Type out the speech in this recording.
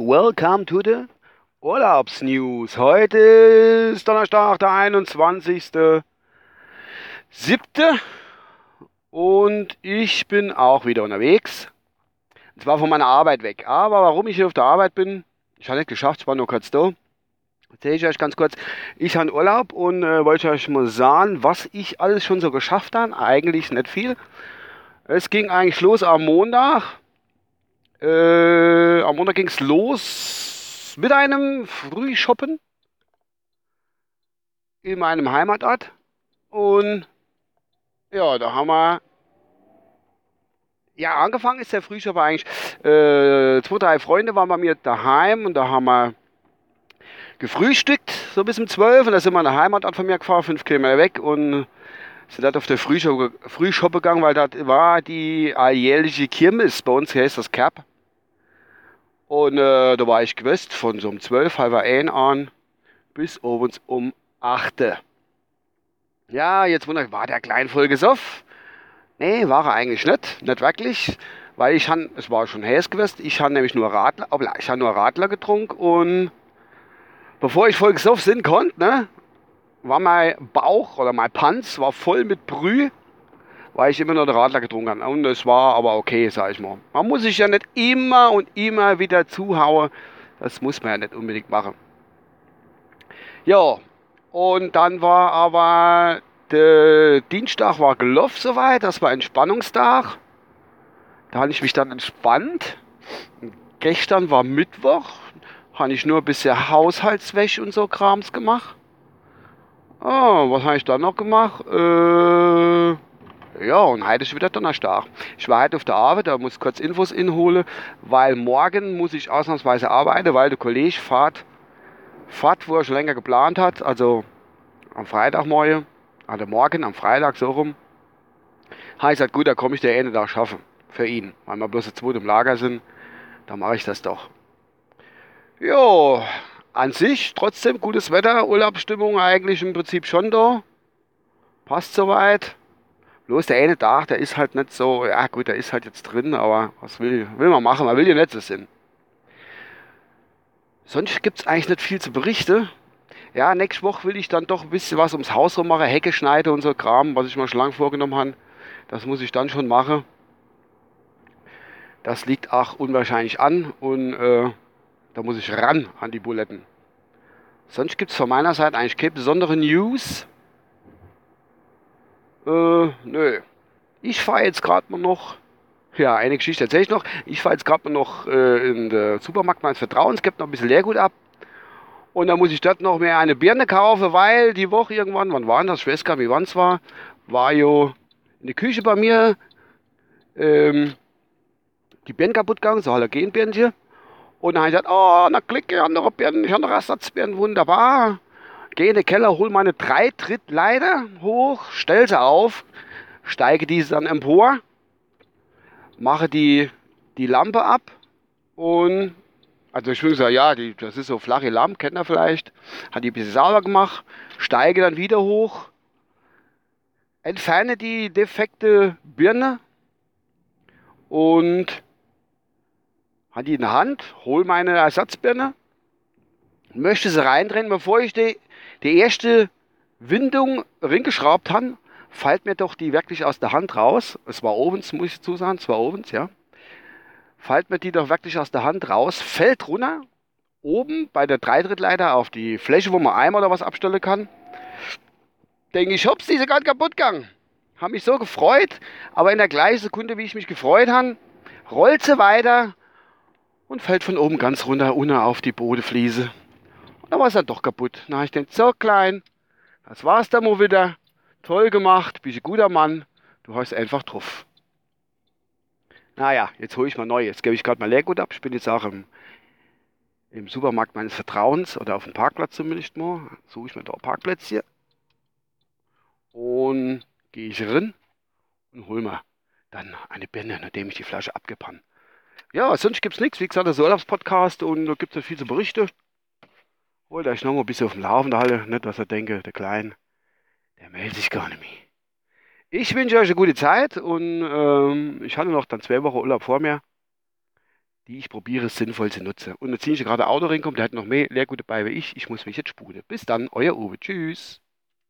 Welcome to the Urlaubsnews. Heute ist Donnerstag, der 21.07. Und ich bin auch wieder unterwegs. Und zwar von meiner Arbeit weg. Aber warum ich hier auf der Arbeit bin, ich habe nicht geschafft, ich war nur kurz da. Erzähle ich euch ganz kurz. Ich habe Urlaub und äh, wollte euch mal sagen, was ich alles schon so geschafft habe. Eigentlich nicht viel. Es ging eigentlich los am Montag. Äh, am Montag ging es los mit einem Frühshoppen in meinem Heimatort. Und ja, da haben wir. Ja, angefangen ist der Frühshoppen eigentlich. Äh, zwei, drei Freunde waren bei mir daheim und da haben wir gefrühstückt, so bis um 12. Und da sind wir in der Heimatort von mir gefahren, fünf Kilometer weg. Und sind dort auf der Frühshoppe gegangen, weil das war die alljährliche Kirmes. Bei uns heißt das Cap. Und äh, da war ich gewusst, von so um 12, halb ein an bis abends um 8. Ja, jetzt wundert war der klein voll gesoffen? Nee, war er eigentlich nicht. Nicht wirklich. Weil ich han, es war schon heiß gewesen, ich habe nämlich nur Radler, ich nur Radler getrunken und bevor ich voll gesoffen sind konnte, ne, war mein Bauch oder mein Panz war voll mit Brühe, weil ich immer nur den Radler getrunken habe. Und es war aber okay, sag ich mal. Man muss sich ja nicht immer und immer wieder zuhauen. Das muss man ja nicht unbedingt machen. Ja, und dann war aber der Dienstag war gelaufen soweit, das war Entspannungstag. Da habe ich mich dann entspannt. Gestern war Mittwoch, habe ich nur ein bisschen Haushaltswäsche und so Krams gemacht. Oh, was habe ich dann noch gemacht? Äh, ja, und heute ist wieder Donnerstag. Ich war heute auf der Arbeit, da muss kurz Infos inholen, weil morgen muss ich ausnahmsweise arbeiten, weil der Kollege fährt, fährt, wo er schon länger geplant hat, also am Freitagmorgen, also morgen, am Freitag so rum. Ich gesagt, gut, da komme ich der Ende da schaffen, für ihn, weil wir bloß zwei im Lager sind, dann mache ich das doch. Jo, an sich trotzdem gutes Wetter, Urlaubsstimmung eigentlich im Prinzip schon da. Passt soweit. Bloß der eine Tag, der ist halt nicht so, ja gut, der ist halt jetzt drin, aber was will, will man machen? Man will ja nicht so sind. Sonst gibt es eigentlich nicht viel zu berichten. Ja, nächste Woche will ich dann doch ein bisschen was ums Haus rum machen, Hecke schneiden und so Kram, was ich mir schon lange vorgenommen habe. Das muss ich dann schon machen. Das liegt auch unwahrscheinlich an und äh, da muss ich ran an die Buletten. Sonst gibt es von meiner Seite eigentlich keine besondere News. Äh, nö. Ich fahre jetzt gerade mal noch. Ja, eine Geschichte erzähle ich noch. Ich fahre jetzt gerade mal noch äh, in den Supermarkt meines Vertrauens, gibt noch ein bisschen Leergut ab. Und dann muss ich dort noch mehr eine Birne kaufen, weil die Woche irgendwann, wann war das? Ich nicht, wie wann es war, war jo in der Küche bei mir ähm, die Birnen kaputt gegangen, so Halogenbirnchen. Und dann habe ich gesagt, oh, na klicke, andere Birnen, ich habe noch Ersatzbirnen, wunderbar. Gehe in den Keller, hole meine drei Trittleiter hoch, stelle sie auf, steige diese dann empor, mache die, die Lampe ab und, also ich würde sagen, ja, die, das ist so flache Lampe, kennt ihr vielleicht, hat die ein bisschen sauber gemacht, steige dann wieder hoch, entferne die defekte Birne und habe die in der Hand, hole meine Ersatzbirne, möchte sie reindrehen, bevor ich die, die erste Windung ringeschraubt habe, fällt mir doch die wirklich aus der Hand raus. Es war ovens, muss ich dazu sagen, es war ovens, ja. Fällt mir die doch wirklich aus der Hand raus, fällt runter, oben bei der Dreidrittleiter auf die Fläche, wo man Eimer oder was abstellen kann. Denke ich, hops, die ist gerade kaputt gegangen. Habe mich so gefreut, aber in der gleichen Sekunde, wie ich mich gefreut habe, rollt sie weiter und fällt von oben ganz runter, ohne auf die Bodefliese. Dann war es dann doch kaputt. Na, ich denke, so klein, das war's dann mal wieder. Toll gemacht, bist ein guter Mann, du hast einfach drauf. Naja, jetzt hole ich mal neu. Jetzt gebe ich gerade mal Leergut ab. Ich bin jetzt auch im, im Supermarkt meines Vertrauens oder auf dem Parkplatz zumindest mal. Suche ich mir da einen Parkplatz hier. Und gehe ich rein und hole mir dann eine Birne, nachdem ich die Flasche abgepannt ja, sonst gibt es nichts. Wie gesagt, das ist Urlaubspodcast und da gibt es viel zu berichten. Holt euch noch mal ein bisschen auf dem Laufenden halten. Nicht, dass ihr denkt, der Kleine, der meldet sich gar nicht mehr. Ich wünsche euch eine gute Zeit und ähm, ich hatte noch dann zwei Wochen Urlaub vor mir. die ich probiere sinnvoll zu nutzen. Und jetzt ziehen ich gerade Auto reinkommt, der hat noch mehr Leergut dabei wie ich. Ich muss mich jetzt sputen. Bis dann, euer Uwe. Tschüss.